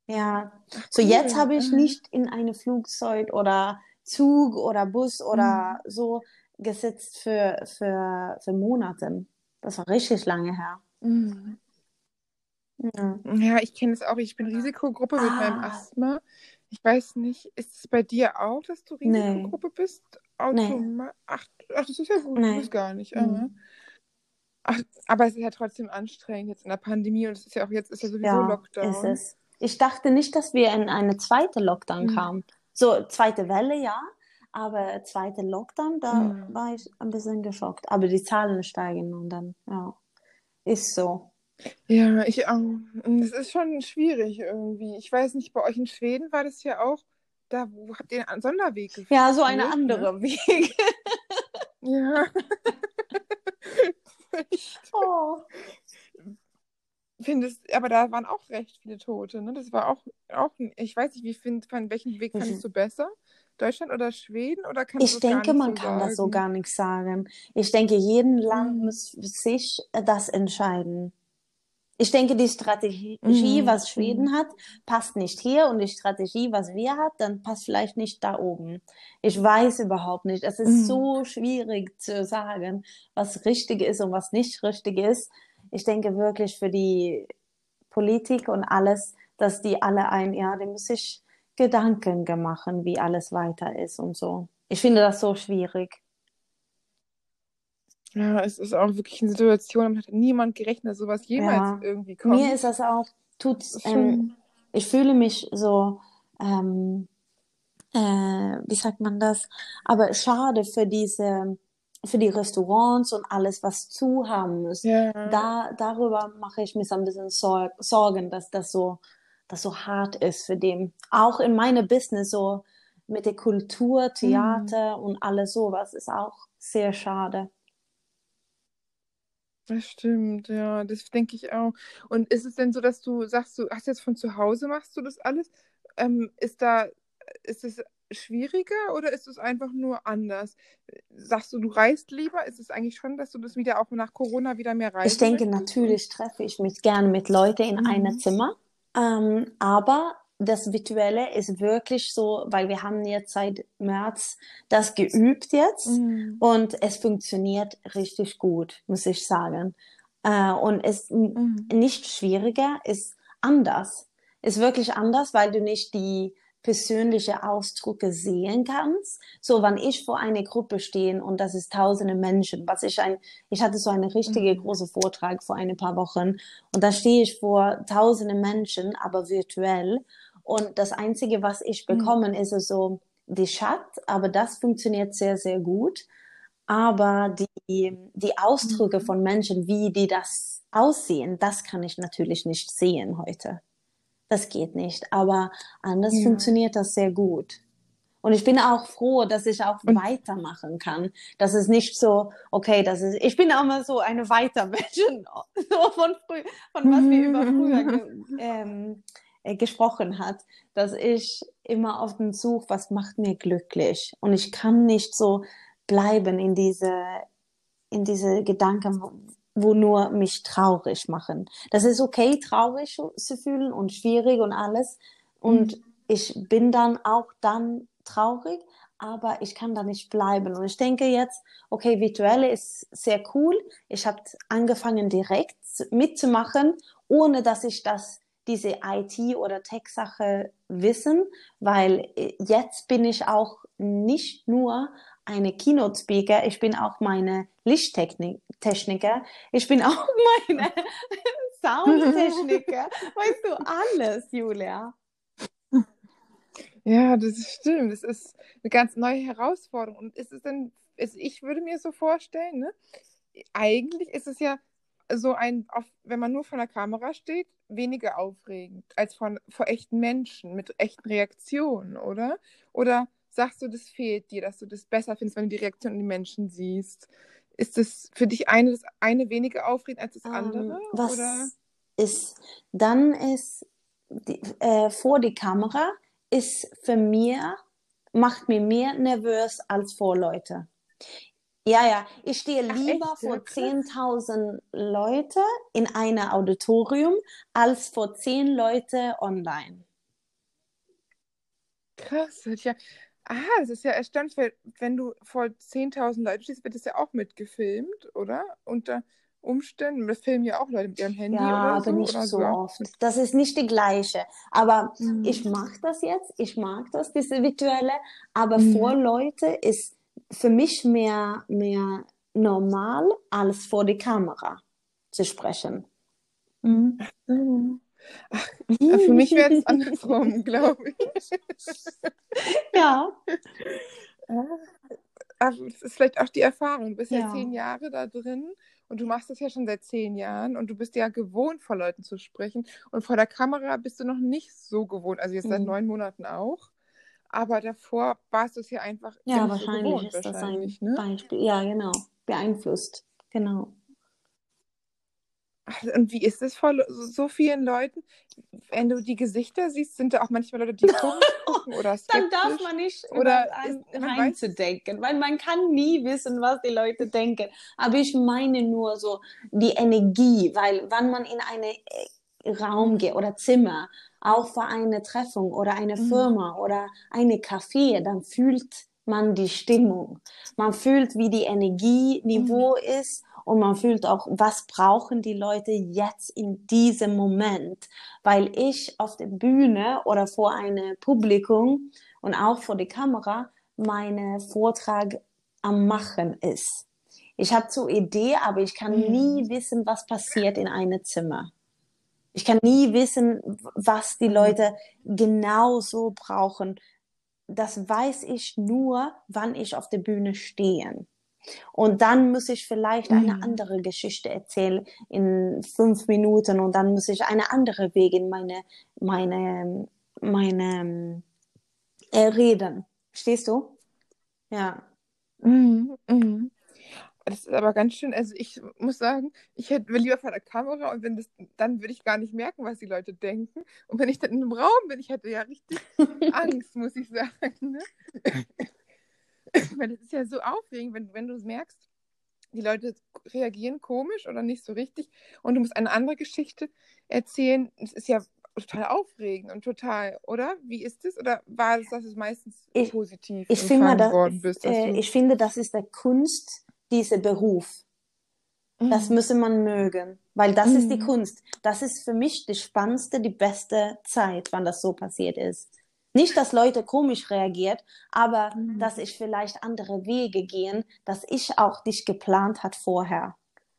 Ja, so cool. jetzt habe ich Mhm. nicht in einem Flugzeug oder Zug oder Bus oder Mhm. so gesetzt für, für, für Monate. Das war richtig lange her. Mhm. Ja. Ja, ich kenne es auch. Ich bin Risikogruppe mit meinem Ah. Asthma. Ich weiß nicht, ist es bei dir auch, dass du Nee. Risikogruppe bist? Nee. Automa ach, ach, das ist ja gut. Du Nee. bist gar nicht. Mhm. Ach, aber es ist ja trotzdem anstrengend jetzt in der Pandemie und es ist ja auch jetzt ist ja sowieso Ja, Lockdown. ist es. Ich dachte nicht, dass wir in eine zweite Lockdown Mhm. kamen. So, zweite Welle, ja, aber zweite Lockdown, da Mhm. war ich ein bisschen geschockt. Aber die Zahlen steigen und dann, ja, ist so. Ja, ich auch. Und es ist schon schwierig irgendwie. Ich weiß nicht, bei euch in Schweden war das ja auch, da wo habt ihr einen Sonderweg geführt, Ja, so eine ne? andere Weg. Ja. <laughs> <laughs> Echt. Oh. Findest, aber da waren auch recht viele Tote, ne? Das war auch, auch ich weiß nicht, wie find, von welchen Weg fandest du besser? Deutschland oder Schweden? Oder kannst du Ich denke, nicht man so kann das so sagen? gar nicht sagen. Ich denke, jeden Land Mhm. muss sich das entscheiden. Ich denke, die Strategie, Mhm. was Schweden hat, passt nicht hier und die Strategie, was wir hat, dann passt vielleicht nicht da oben. Ich weiß überhaupt nicht. Es ist Mhm. so schwierig zu sagen, was richtig ist und was nicht richtig ist. Ich denke wirklich für die Politik und alles, dass die alle ein, ja, die muss sich Gedanken machen, wie alles weiter ist und so. Ich finde das so schwierig. Ja, es ist auch wirklich eine Situation, damit hat niemand gerechnet, dass sowas jemals Ja. irgendwie kommt. Mir ist das auch, tut, ähm, ich fühle mich so, ähm, äh, wie sagt man das? Aber schade für diese, für die Restaurants und alles, was zu haben muss. ja. Da, darüber mache ich mir so ein bisschen Sor Sorgen, dass das so, das so hart ist für den. Auch in meinem Business, so mit der Kultur, Mhm. Theater und alles sowas, ist auch sehr schade. Das stimmt, ja, das denke ich auch. Und ist es denn so, dass du sagst, du hast jetzt von zu Hause machst du das alles? Ähm, ist da, ist es schwieriger oder ist es einfach nur anders? Sagst du, du reist lieber? Ist es eigentlich schon, dass du das wieder auch nach Corona wieder mehr Ich reisen denke, möchtest? natürlich treffe ich mich gerne mit Leuten in Mhm. einem Zimmer. Ähm, aber das Virtuelle ist wirklich so, weil wir haben jetzt seit März das geübt jetzt Mhm. und es funktioniert richtig gut, muss ich sagen. Äh, und es Mhm. nicht schwieriger, ist anders. Ist wirklich anders, weil du nicht die persönliche Ausdrücke sehen kannst. So, wenn ich vor einer Gruppe stehe und das ist tausende Menschen, was ich ein, ich hatte so einen richtigen Mhm. großen Vortrag vor ein paar Wochen und da stehe ich vor tausende Menschen, aber virtuell und das Einzige, was ich Mhm. bekomme, ist so die Chat, aber das funktioniert sehr, sehr gut. Aber die, die Ausdrücke Mhm. von Menschen, wie die das aussehen, das kann ich natürlich nicht sehen heute. Das geht nicht. Aber anders Ja. funktioniert das sehr gut. Und ich bin auch froh, dass ich auch Und weitermachen kann. Das ist nicht so, okay, das ist, ich bin auch mal so eine Weiterversion <laughs> so von früh, von was wir über früher ge, <laughs> ähm, äh, gesprochen hat, dass ich immer auf den Such, was macht mir glücklich? Und ich kann nicht so bleiben in diese, in diese Gedanken, wo, nur mich traurig machen. Das ist okay, traurig zu fühlen und schwierig und alles. Und Mhm. ich bin dann auch dann traurig, aber ich kann da nicht bleiben. Und ich denke jetzt, okay, virtuelle ist sehr cool. Ich habe angefangen direkt mitzumachen, ohne dass ich das diese IT oder Tech-Sache wissen, weil äh, jetzt bin ich auch nicht nur eine Keynote Speaker, ich bin auch meine Lichttechniker, ich bin auch <laughs> meine Soundtechniker. weißt du alles, Julia? Ja, das stimmt. Das ist eine ganz neue Herausforderung. Und ist es denn, ist, ich würde mir so vorstellen, ne? Eigentlich ist es ja so ein, wenn man nur vor der Kamera steht, weniger aufregend als von, vor echten Menschen mit echten Reaktionen, oder? Oder sagst du, das fehlt dir, dass du das besser findest, wenn du die Reaktion in die Menschen siehst? Ist das für dich eine, das eine weniger aufregend als das andere? Um, was oder? ist, dann ist die, äh, vor die Kamera ist für mich, macht mir mehr nervös als vor Leute. Ja, ja, ich stehe lieber Ach, vor 10.000 Leute in einem Auditorium als vor 10 Leute online. Krass, ja. Ah, das ist ja erstaunlich, weil wenn du vor 10.000 Leuten stehst, wird das ja auch mitgefilmt, oder? Unter Umständen. Das filmen ja auch Leute mit ihrem Handy ja, oder aber so. nicht oder so oft. Das ist nicht die gleiche. Aber mhm. ich mag das jetzt. Ich mag das, diese virtuelle. Aber mhm. vor Leute ist für mich mehr, mehr normal, als vor die Kamera zu sprechen. Mhm. Ach, für mich wäre es <laughs> andersrum, glaube ich. <laughs> ja. <laughs> Aber das ist vielleicht auch die Erfahrung. Du bist ja. ja zehn Jahre da drin und du machst das ja schon seit zehn Jahren und du bist ja gewohnt, vor Leuten zu sprechen. Und vor der Kamera bist du noch nicht so gewohnt. Also jetzt seit mhm. neun Monaten auch. Aber davor warst du es ja einfach. Ja, wahrscheinlich so gewohnt, ist wahrscheinlich, das ein ne? Beispiel. Ja, genau. Beeinflusst. Genau. Und wie ist es vor so vielen Leuten? Wenn du die Gesichter siehst, sind da auch manchmal Leute, die <laughs> gucken oder? Dann darf man nicht oder reinzudenken, weil man kann nie wissen, was die Leute denken. Aber ich meine nur so die Energie, weil wenn man in einen äh, Raum geht oder Zimmer, auch für eine Treffung oder eine mhm. Firma oder eine Café, dann fühlt man die Stimmung. Man fühlt, wie die Energieniveau mhm. ist und man fühlt auch, was brauchen die Leute jetzt in diesem Moment, weil ich auf der Bühne oder vor einem Publikum und auch vor der Kamera meine Vortrag am machen ist. Ich habe so Idee, aber ich kann mhm. nie wissen, was passiert in einem Zimmer. Ich kann nie wissen, was die mhm. Leute genau so brauchen. Das weiß ich nur, wann ich auf der Bühne stehe. Und dann muss ich vielleicht eine mhm. andere Geschichte erzählen in fünf Minuten und dann muss ich eine andere Weg in meine, meine, meine äh, reden. Stehst du? Ja. Mhm, mhm. Das ist aber ganz schön. Also ich muss sagen, ich hätte lieber vor der Kamera und wenn das, dann würde ich gar nicht merken, was die Leute denken. Und wenn ich dann in einem Raum bin, ich hätte ja richtig <laughs> Angst, muss ich sagen. Ne? <laughs> Weil das ist ja so aufregend, wenn, wenn du es merkst, die Leute reagieren komisch oder nicht so richtig und du musst eine andere Geschichte erzählen. Es ist ja total aufregend und total, oder? Wie ist es? Oder war es, dass es meistens ich, positiv ich finde, das, worden bist? Äh, ich finde, das ist der Kunst, dieser Beruf. Mhm. Das müsse man mögen, weil das mhm. ist die mhm. Kunst. Das ist für mich die spannendste, die beste Zeit, wann das so passiert ist. Nicht, dass Leute komisch reagiert, aber mhm. dass ich vielleicht andere Wege gehen, dass ich auch nicht geplant hat vorher.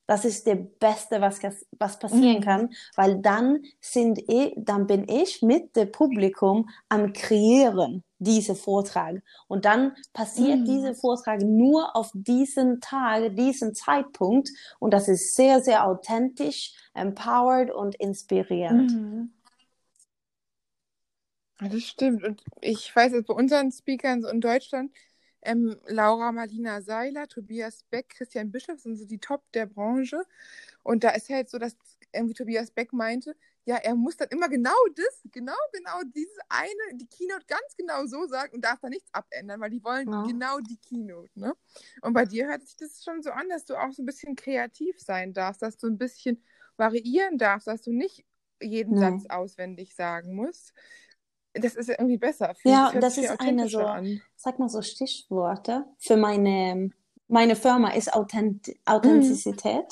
Das ist der Beste, was, was passieren mhm. kann, weil dann sind ich, dann bin ich mit dem Publikum am kreieren diese Vortrag und dann passiert mhm. dieser Vortrag nur auf diesen Tag, diesen Zeitpunkt und das ist sehr sehr authentisch, empowered und inspirierend. Mhm. Das stimmt. Und ich weiß jetzt bei unseren Speakern so in Deutschland, ähm, Laura Marlina Seiler, Tobias Beck, Christian Bischof sind so die Top der Branche. Und da ist halt so, dass irgendwie Tobias Beck meinte, ja, er muss dann immer genau das, genau, genau dieses eine, die Keynote ganz genau so sagen und darf da nichts abändern, weil die wollen ja. genau die Keynote, ne? Und bei dir hört sich das schon so an, dass du auch so ein bisschen kreativ sein darfst, dass du ein bisschen variieren darfst, dass du nicht jeden ja. Satz auswendig sagen musst, das ist irgendwie besser. Ja, das ist eine so, an. sag mal so Stichworte für meine, meine Firma ist Authent Authentizität.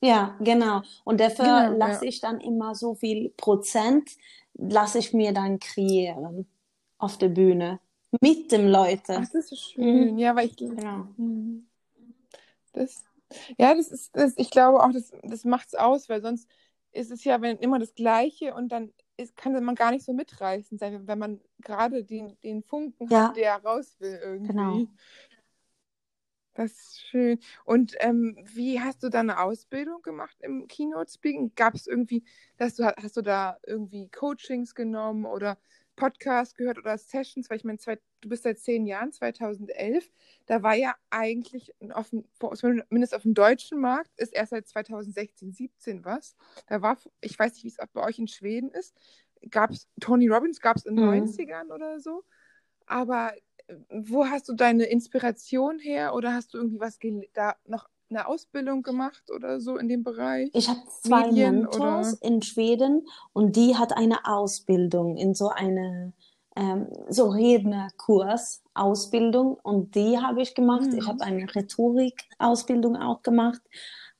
Mhm. Ja, genau. Und dafür genau, lasse ja. ich dann immer so viel Prozent, lasse ich mir dann kreieren auf der Bühne. mit dem Leute. Ach, das ist schön. Mhm. Ja, weil ich. Genau. Mhm. Das, ja, das ist, das, ich glaube auch, das, das macht es aus, weil sonst ist es ja wenn, immer das Gleiche und dann ist, kann man gar nicht so mitreißen sein, wenn man gerade den, den Funken Ja. hat, der raus will irgendwie. Genau. Das ist schön. Und ähm, wie hast du deine Ausbildung gemacht im Keynote Speaking? Gab es irgendwie, dass du hast du da irgendwie Coachings genommen oder Podcasts gehört oder Sessions? Weil ich meine, zwei, du bist seit zehn Jahren, 2011. Da war ja eigentlich auf dem, zumindest auf dem deutschen Markt, ist erst seit 2016, 17 was. Da war, ich weiß nicht, wie es auch bei euch in Schweden ist. Gab es Tony Robbins, gab es in den Mhm. 90ern oder so. Aber äh, wo hast du deine Inspiration her oder hast du irgendwie was da noch eine Ausbildung gemacht oder so in dem Bereich? Ich habe zwei Medien Mentors oder? in Schweden und die hat eine Ausbildung in so eine ähm, so Rednerkurs Ausbildung und die habe ich gemacht. Ich Mhm. habe eine Rhetorik-Ausbildung auch gemacht,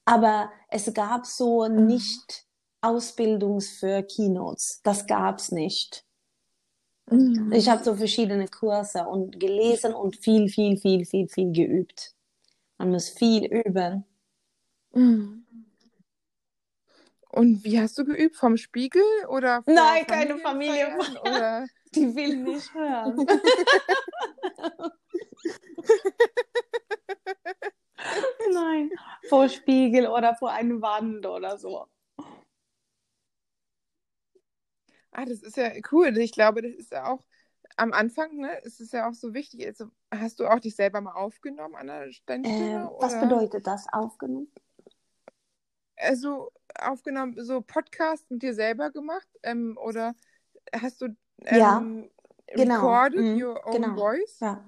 aber es gab so Mhm. nicht Ausbildungs für Keynotes. Das gab's nicht. Mhm. Ich habe so verschiedene Kurse und gelesen und viel, viel, viel, viel, viel geübt. Man muss viel üben. Mhm. Und wie hast du geübt? Vom Spiegel oder vor Nein, keine Familienfeier. Oder? <laughs> Die will nicht hören. <laughs> Nein, vor Spiegel oder vor einer Wand oder so. Ah, das ist ja cool. Ich glaube, das ist ja auch am Anfang, ne, ist es ja auch so wichtig. Also, hast du auch dich selber mal aufgenommen an der Äh, Stimme? was bedeutet das aufgenommen? Also aufgenommen, so Podcast mit dir selber gemacht? Ähm, oder hast du Ja, ähm, genau. recorded Mhm, your own genau. voice? Ja.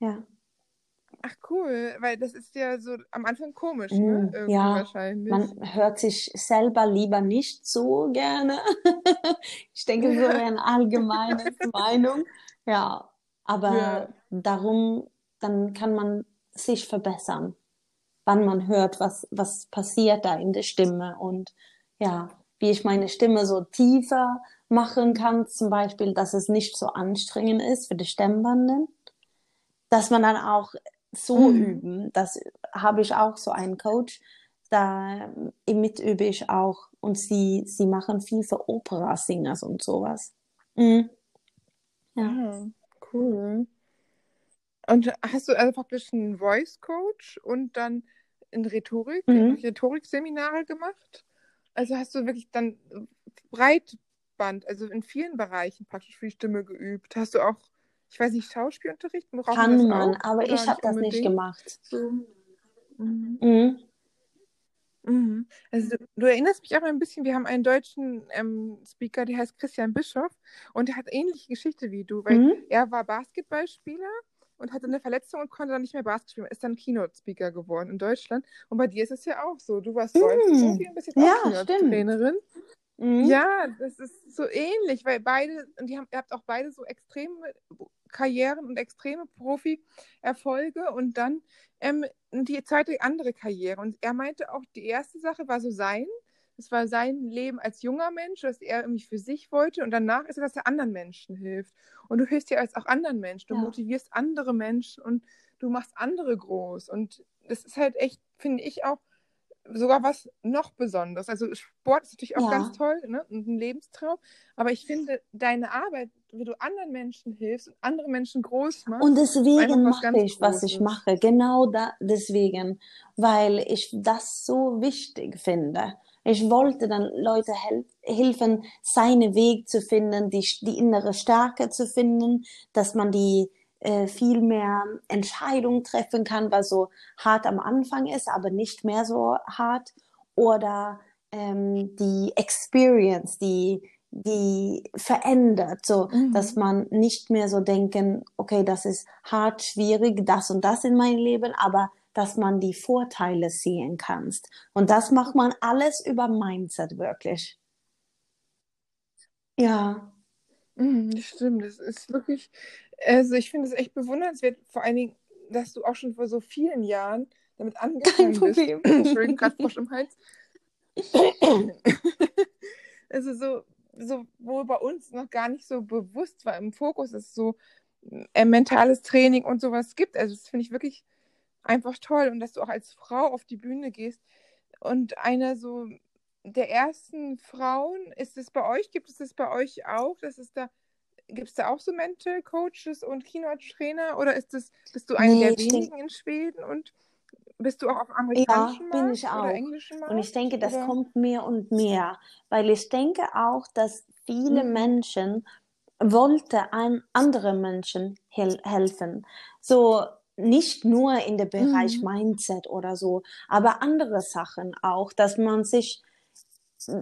Ja. Ach cool, weil das ist ja so am Anfang komisch, ne? Mhm, Irgendwie ja, wahrscheinlich. man hört sich selber lieber nicht so gerne. <laughs> Ich denke, so wäre eine allgemeine <laughs> Meinung. Ja, aber Ja. darum, dann kann man sich verbessern, wann man hört, was, was passiert da in der Stimme und ja, wie ich meine Stimme so tiefer machen kann, zum Beispiel, dass es nicht so anstrengend ist für die Stimmbanden, dass man dann auch so Mhm. üben. Das habe ich auch so einen Coach, da mit übe ich auch und sie, sie machen viel für Opera-Singers und sowas. Mhm. Ja. Ah, cool. Und hast du also praktisch einen Voice Coach und dann in Rhetorik, Mhm. Rhetorikseminare gemacht? Also hast du wirklich dann Breitband, also in vielen Bereichen praktisch für die Stimme geübt? Hast du auch, ich weiß nicht, Schauspielunterricht? Kann man, auch aber ich habe das nicht gemacht. So. Mhm. Mhm. Mhm. Also du, erinnerst mich auch ein bisschen, wir haben einen deutschen ähm, Speaker, der heißt Christian Bischoff und der hat ähnliche Geschichte wie du, weil Mhm. er war Basketballspieler und hatte eine Verletzung und konnte dann nicht mehr Basketball spielen, ist dann Keynote-Speaker geworden in Deutschland. Und bei dir ist es ja auch so. Du warst und bist jetzt auch Ja. Keynote-Trainerin. Mhm. Ja, das ist so ähnlich, weil beide, und die haben, ihr habt auch beide so extreme Karrieren und extreme Profi-Erfolge und dann ähm, die zweite andere Karriere. Und er meinte auch, die erste Sache war so sein, das war sein Leben als junger Mensch, dass er irgendwie für sich wollte und danach ist er, dass er anderen Menschen hilft. Und du hilfst ja als auch anderen Menschen, du Ja. motivierst andere Menschen und du machst andere groß. Und das ist halt echt, finde ich auch, sogar was noch Besonderes. Also Sport ist natürlich auch Ja. ganz toll ne? und ein Lebenstraum, aber ich finde deine Arbeit, wie du anderen Menschen hilfst und andere Menschen groß machst, Und deswegen mache ich, was ich Großes. mache. Genau da, deswegen, weil ich das so wichtig finde. Ich wollte dann Leute hel helfen, seinen Weg zu finden, die, die innere Stärke zu finden, dass man die äh, viel mehr Entscheidungen treffen kann, was so hart am Anfang ist, aber nicht mehr so hart. Oder ähm, die Experience, die, die verändert, so Mhm. dass man nicht mehr so denken, okay, das ist hart, schwierig, das und das in meinem Leben, aber dass man die Vorteile sehen kannst. Und das macht man alles über Mindset wirklich. Ja, Mhm, stimmt, das ist wirklich, also ich finde es echt bewundernswert, vor allen Dingen, dass du auch schon vor so vielen Jahren damit kein angefangen bist. Problem. <clears throat> Entschuldigung, gerade Frosch im Hals. <clears throat> also so, so, wo bei uns noch gar nicht so bewusst war, im Fokus ist so, äh, mentales Training und sowas gibt. Also das finde ich wirklich einfach toll und dass du auch als Frau auf die Bühne gehst und eine so der ersten Frauen, ist es bei euch, gibt es das bei euch auch, dass es da gibt es da auch so Mental Coaches und Keynote-Trainer oder ist das, bist du eine Nee, der wenigen in Schweden und bist du auch auf ja, amerikanischen bin ich Markt oder auch. englischen Und ich Markt denke, das oder? kommt mehr und mehr, weil ich denke auch, dass viele Mhm. Menschen wollten einem anderen Menschen hel helfen. So nicht nur in der Bereich Mhm. Mindset oder so, aber andere Sachen auch, dass man sich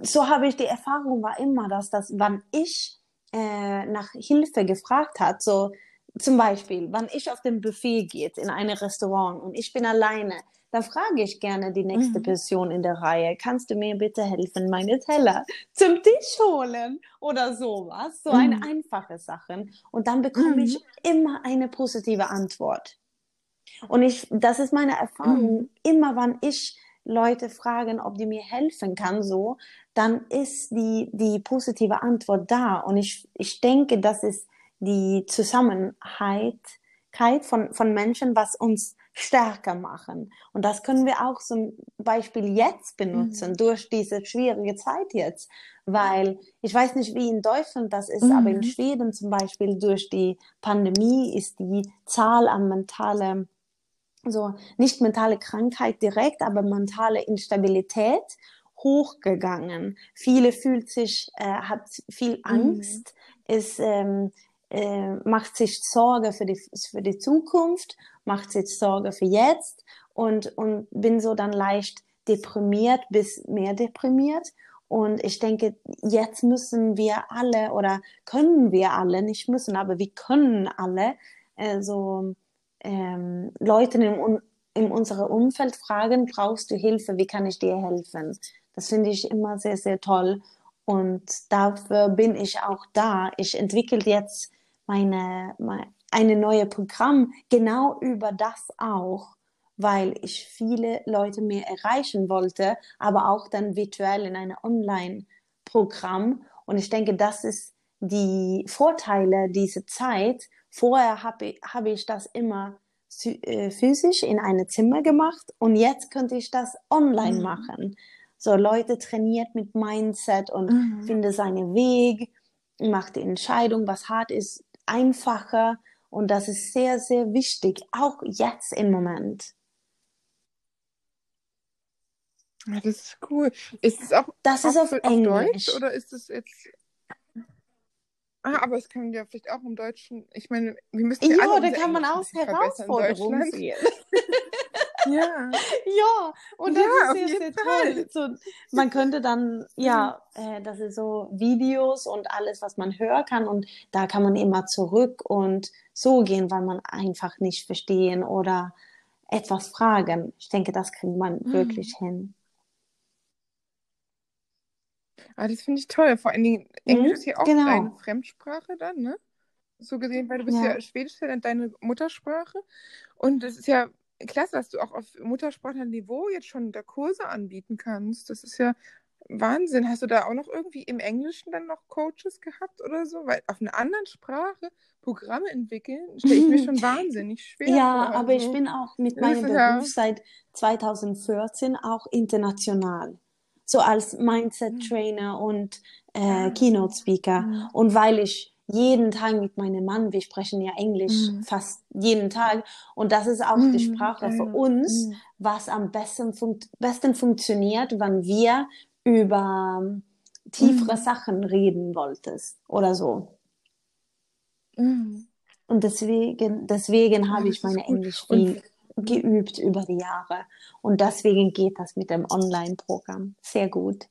so habe ich die Erfahrung war immer, dass das, wann ich äh, nach Hilfe gefragt hat, so zum Beispiel, wann ich auf dem Buffet geht in ein Restaurant und ich bin alleine, dann frage ich gerne die nächste Mhm. Person in der Reihe, kannst du mir bitte helfen, meine Teller zum Tisch holen oder sowas, so eine Mhm. einfache Sache. Und dann bekomme Mhm. ich immer eine positive Antwort. Und ich, das ist meine Erfahrung. Mhm. Immer wann ich Leute fragen, ob die mir helfen kann, so, dann ist die, die positive Antwort da. Und ich, ich denke, das ist die Zusammenhalt von, von Menschen, was uns stärker machen. Und das können wir auch zum Beispiel jetzt benutzen, Mhm. durch diese schwierige Zeit jetzt. Weil ich weiß nicht, wie in Deutschland das ist, aber in Mhm. Schweden zum Beispiel durch die Pandemie ist die Zahl an mentale so nicht mentale Krankheit direkt, aber mentale Instabilität hochgegangen. Viele fühlt sich, äh, hat viel Mhm. Angst, ist, ähm, äh, macht sich Sorge für die, für die Zukunft, macht sich Sorge für jetzt und, und bin so dann leicht deprimiert bis mehr deprimiert. Und ich denke, jetzt müssen wir alle oder können wir alle, nicht müssen, aber wir können alle äh, so ähm, Leuten im, in unserem Umfeld fragen, brauchst du Hilfe, wie kann ich dir helfen? Das finde ich immer sehr, sehr toll. Und dafür bin ich auch da. Ich entwickle jetzt meine, meine, eine neue Programm genau über das auch, weil ich viele Leute mehr erreichen wollte, aber auch dann virtuell in einem Online-Programm. Und ich denke, das ist die Vorteile dieser Zeit. Vorher habe ich, habe ich das immer äh, physisch in einem Zimmer gemacht und jetzt könnte ich das online Mhm. machen. So Leute trainiert mit Mindset und Mhm. finde seinen Weg, macht die Entscheidung, was hart ist, einfacher und das ist sehr, sehr wichtig, auch jetzt im Moment. Ja, das ist cool. Ist es auch, Das ist auch auf auf Englisch. Deutsch oder ist es jetzt. Ah, aber es kann ja vielleicht auch im Deutschen. Ich meine, wir müssen ja alle Ja, da unser kann man auch Herausforderungen sehen. <laughs> Ja. Ja, und das Ja, ist sehr, sehr toll. So, man könnte dann, ja, äh, das ist so Videos und alles, was man hören kann und da kann man immer zurück und so gehen, weil man einfach nicht verstehen oder etwas fragen. Ich denke, das kriegt man Mhm. wirklich hin. Ah, das finde ich toll. Vor allen Dingen, Englisch ist Mhm, ja auch deine genau. Fremdsprache dann, ne? So gesehen, weil du bist Ja. ja Schwedisch ja deine Muttersprache. Und es ist ja klasse, dass du auch auf Muttersprachlerniveau jetzt schon da Kurse anbieten kannst. Das ist ja Wahnsinn. Hast du da auch noch irgendwie im Englischen dann noch Coaches gehabt oder so? Weil auf einer anderen Sprache Programme entwickeln, stelle ich mir schon wahnsinnig schwer Ja, vor. aber ich Also, bin auch mit meinem ist ja. Beruf seit 2014 auch international. So als Mindset Mhm. Trainer und äh, Ah. Keynote Speaker. Mhm. Und weil ich jeden Tag mit meinem Mann, wir sprechen ja Englisch Mhm. fast jeden Tag. Und das ist auch die Mhm. Sprache Ja, für uns, Mhm. was am besten, funkt besten funktioniert, wenn wir über ähm, tiefere. Sachen reden wolltest oder so. Und deswegen, deswegen habe ich meine. Englisch viel geübt über die Jahre. Und deswegen geht das mit dem Online-Programm sehr gut.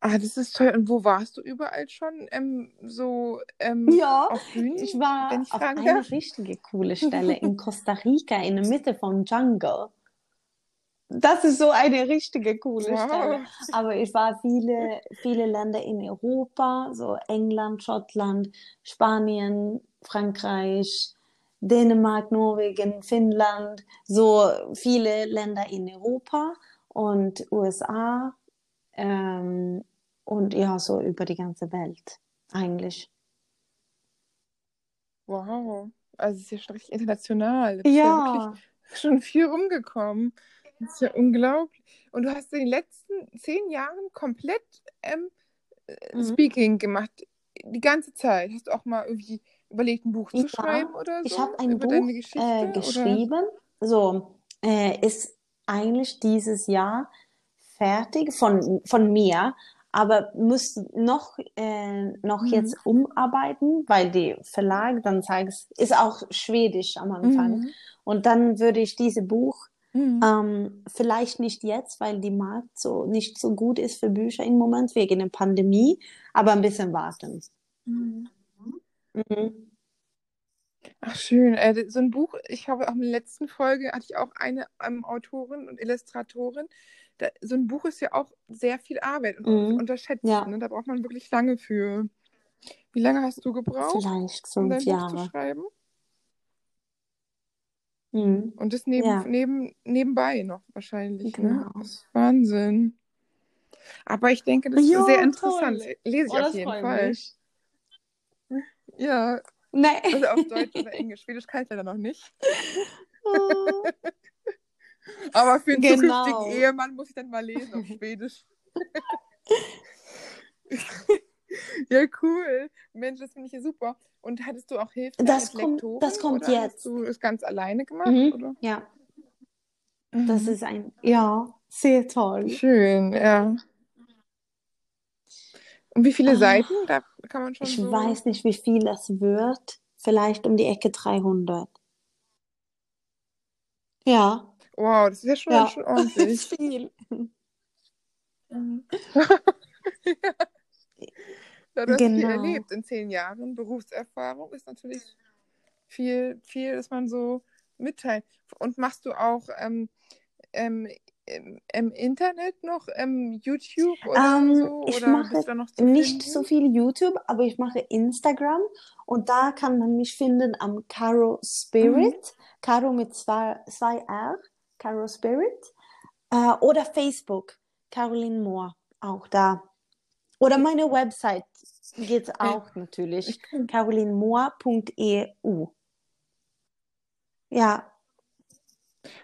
ah, das ist toll. Und wo warst du überall schon ähm, so ähm, Ja, auf Bühnen, ich war ich auf eine darf? richtige coole Stelle in Costa Rica in der Mitte vom Jungle. Das ist so eine richtige coole Stelle. Wow. Aber ich war viele, viele Länder in Europa, so England, Schottland, Spanien, Frankreich, Dänemark, Norwegen, Finnland, so viele Länder in Europa und USA ähm, und ja, so über die ganze Welt eigentlich. Wow. Also es ist ja schon richtig international. Du ja Ja, schon viel rumgekommen. Das ist ja unglaublich. Und du hast in den letzten zehn Jahren komplett ähm, äh, Mhm. Speaking gemacht. Die ganze Zeit. Hast du auch mal irgendwie überlegt, ein Buch zu Ja, schreiben oder ich so? habe ein Buch äh, Geschichte? Oder? geschrieben. So, äh, ist eigentlich dieses Jahr fertig von, von mir, aber muss noch, äh, noch Mhm. jetzt umarbeiten, weil die Verlag dann sagt, es ist auch Schwedisch am Anfang. Mhm. Und dann würde ich dieses Buch Mhm. ähm, vielleicht nicht jetzt, weil die Markt so nicht so gut ist für Bücher im Moment wegen der Pandemie, aber ein bisschen warten. Mhm. Ach schön, äh, so ein Buch, ich habe auch in der letzten Folge hatte ich auch eine ähm, Autorin und Illustratorin. Da, so ein Buch ist ja auch sehr viel Arbeit und Mhm. unterschätzt. Ja. Ne? Da braucht man wirklich lange für. Wie lange hast du gebraucht, Vielleicht um fünf dein Buch zu Jahre. schreiben? Mhm. Und das neben, Ja. neben, nebenbei noch wahrscheinlich, ne? Genau. Das ist Wahnsinn. Aber ich denke, das ist Ja, sehr interessant. toll. Lese ich Oh, auf das jeden freut Fall. mich. Ja, Nee. also auf Deutsch oder Englisch. Schwedisch kann ich leider noch nicht. Oh. <laughs> Aber für einen Genau. zukünftigen Ehemann muss ich dann mal lesen auf Schwedisch. <laughs> ja, cool. Mensch, das finde ich ja super. Und hattest du auch Hilfe Das kommt- das kommt oder jetzt. Hast du es ganz alleine gemacht? Mhm. Oder? Ja, das Mhm. ist ein, ja, sehr toll. Schön, ja. Und wie viele Ah, Seiten? Da kann man schon Ich so. weiß nicht, wie viel das wird. Vielleicht um die Ecke 300. Ja, Wow, das ist ja schon ja, schön ordentlich. <laughs> viel. <laughs> Ja, du hast viel Genau. erlebt in zehn Jahren. Berufserfahrung ist natürlich viel, viel, dass man so mitteilt. Und machst du auch ähm, ähm, im, im Internet noch ähm, YouTube oder Ähm, so? ich Oder mache noch zu nicht so viel YouTube, aber ich mache Instagram und da kann man mich finden am Caro Mhm. Spirit. Caro mit zwei, zwei R, Caro Spirit. Äh, oder Facebook, Caroline Moore, auch da. Oder meine Website geht's <laughs> auch natürlich, Ich kann. carolinemoore.eu. Ja,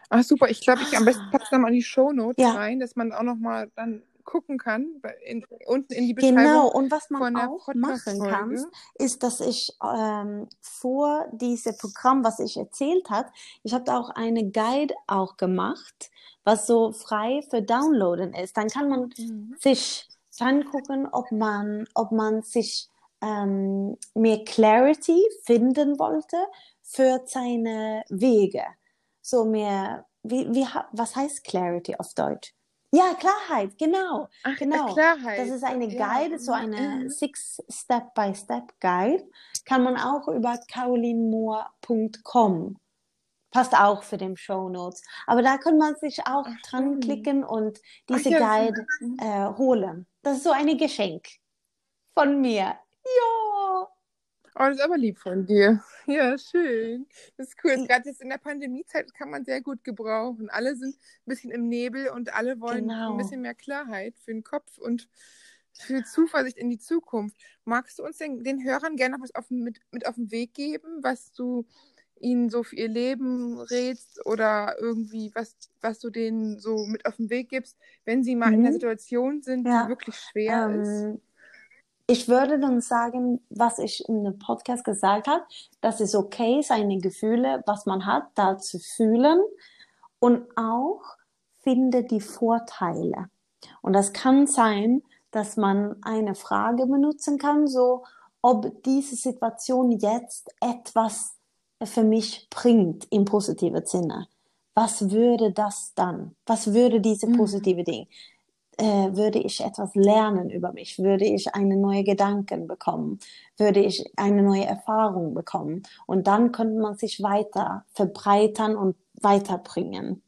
Ach super, ich glaube, ich am besten packe es nochmal in die Shownotes ja. rein, dass man auch nochmal dann gucken kann, in, unten in die Beschreibung Genau, und was man auch machen kann, ist, dass ich ähm, vor diesem Programm, was ich erzählt habe, ich habe da auch eine Guide auch gemacht, was so frei für Downloaden ist. Dann kann man Mhm. sich angucken, ob man, ob man sich ähm, mehr Clarity finden wollte für seine Wege. So mehr, wie, wie, was heißt Clarity auf Deutsch? Ja, Klarheit, genau, Ach, äh, genau. Das Klarheit. ist eine Ja. Guide, so eine. Six-Step-by-Step-Guide. Kann man auch über carolinemoore.com. Passt auch für den Show Notes. Aber da kann man sich auch Ach, dran klicken und Ach diese ja, Guide äh, holen. Das ist so ein Geschenk von mir. Ja. Oh, das ist aber lieb von dir. Ja, schön. Das ist cool. Gerade jetzt in der Pandemiezeit kann man sehr gut gebrauchen. Alle sind ein bisschen im Nebel und alle wollen ein Genau. bisschen mehr Klarheit für den Kopf und für Zuversicht in die Zukunft. Magst du uns den, den Hörern gerne noch was auf, mit, mit auf den Weg geben, was du ihnen so für ihr Leben rätst oder irgendwie was, was du denen so mit auf den Weg gibst, wenn sie mal in einer Mhm. Situation sind, die Ja. wirklich schwer ist? Ich würde dann sagen, was ich in dem Podcast gesagt habe, dass es okay ist, seine Gefühle, was man hat, da zu fühlen und auch finde die Vorteile. Und das kann sein, dass man eine Frage benutzen kann, so ob diese Situation jetzt etwas für mich bringt im positiven Sinne. Was würde das dann? Was würde diese Mhm. positive Ding? Äh, würde ich etwas lernen über mich? Würde ich eine neue Gedanken bekommen? Würde ich eine neue Erfahrung bekommen? Und dann könnte man sich weiter verbreitern und weiterbringen.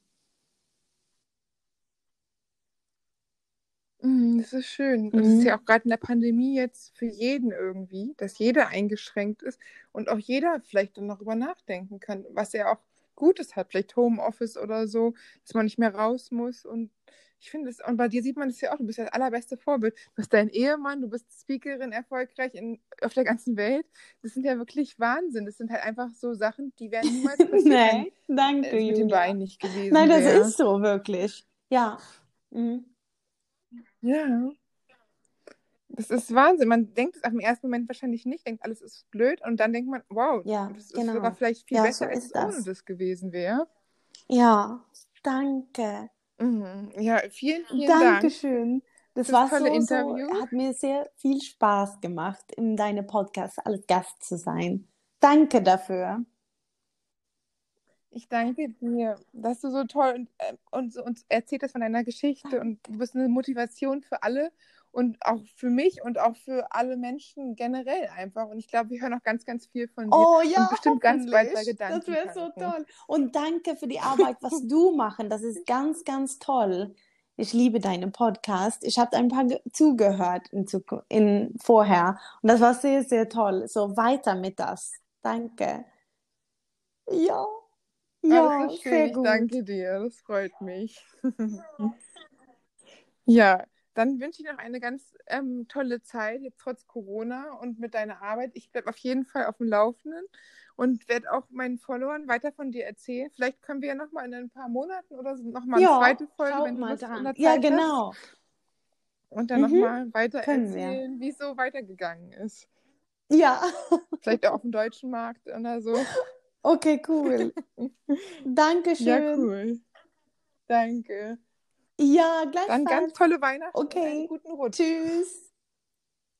Mm, Das ist schön. Das ist ja auch gerade in der Pandemie jetzt für jeden irgendwie, dass jeder eingeschränkt ist und auch jeder vielleicht dann darüber nachdenken kann, was er auch Gutes hat, vielleicht Homeoffice oder so, dass man nicht mehr raus muss und ich finde es, und bei dir sieht man es ja auch, du bist ja das allerbeste Vorbild. Du bist dein Ehemann, du bist Speakerin erfolgreich in, auf der ganzen Welt. Das sind ja wirklich Wahnsinn. Das sind halt einfach so Sachen, die werden niemals passieren. <laughs> nee, danke, es mit dem Bein nicht gewesen Nein, das wär. ist so, wirklich. Ja. Mhm. Ja. Das ist Wahnsinn. Man denkt es auf den ersten Moment wahrscheinlich nicht, denkt, alles ist blöd und dann denkt man, wow, Ja, das ist genau. sogar vielleicht viel Ja, besser, so als es ohne das gewesen wäre. Ja, danke. Mhm. Ja, vielen, vielen Dankeschön. Das für war das tolle so, so, Interview. hat mir sehr viel Spaß gemacht, in deinem Podcast als Gast zu sein. Danke dafür. Ich danke dir, dass du so toll und, äh, und so uns erzählt hast von deiner Geschichte und du bist eine Motivation für alle und auch für mich und auch für alle Menschen generell einfach. Und ich glaube, wir hören auch ganz, ganz viel von dir Oh ja, und bestimmt ganz bald bei hoffentlich. Das wäre so Gedanken. toll. Und danke für die Arbeit, was du machen. Das ist ganz, ganz toll. Ich liebe deinen Podcast. Ich habe ein paar ge- zugehört in, in vorher und das war sehr, sehr toll. So weiter mit das. Danke. Ja, ja, schön, sehr ich gut. danke dir, das freut mich. <laughs> ja, dann wünsche ich noch eine ganz ähm, tolle Zeit, jetzt trotz Corona und mit deiner Arbeit. Ich bleibe auf jeden Fall auf dem Laufenden und werde auch meinen Followern weiter von dir erzählen. Vielleicht können wir ja nochmal in ein paar Monaten oder nochmal eine Ja, zweite Folge, wenn du mal dran. Zeit Ja, hast. genau. Und dann Mhm. nochmal weiter Können erzählen, wie es so weitergegangen ist. Ja, Vielleicht auch auf dem deutschen Markt oder so. okay, cool. <laughs> Ja, Dankeschön. cool. Danke. Ja, Dann ganz gleichfalls. tolle Weihnachten und Okay. einen guten Rutsch. Tschüss.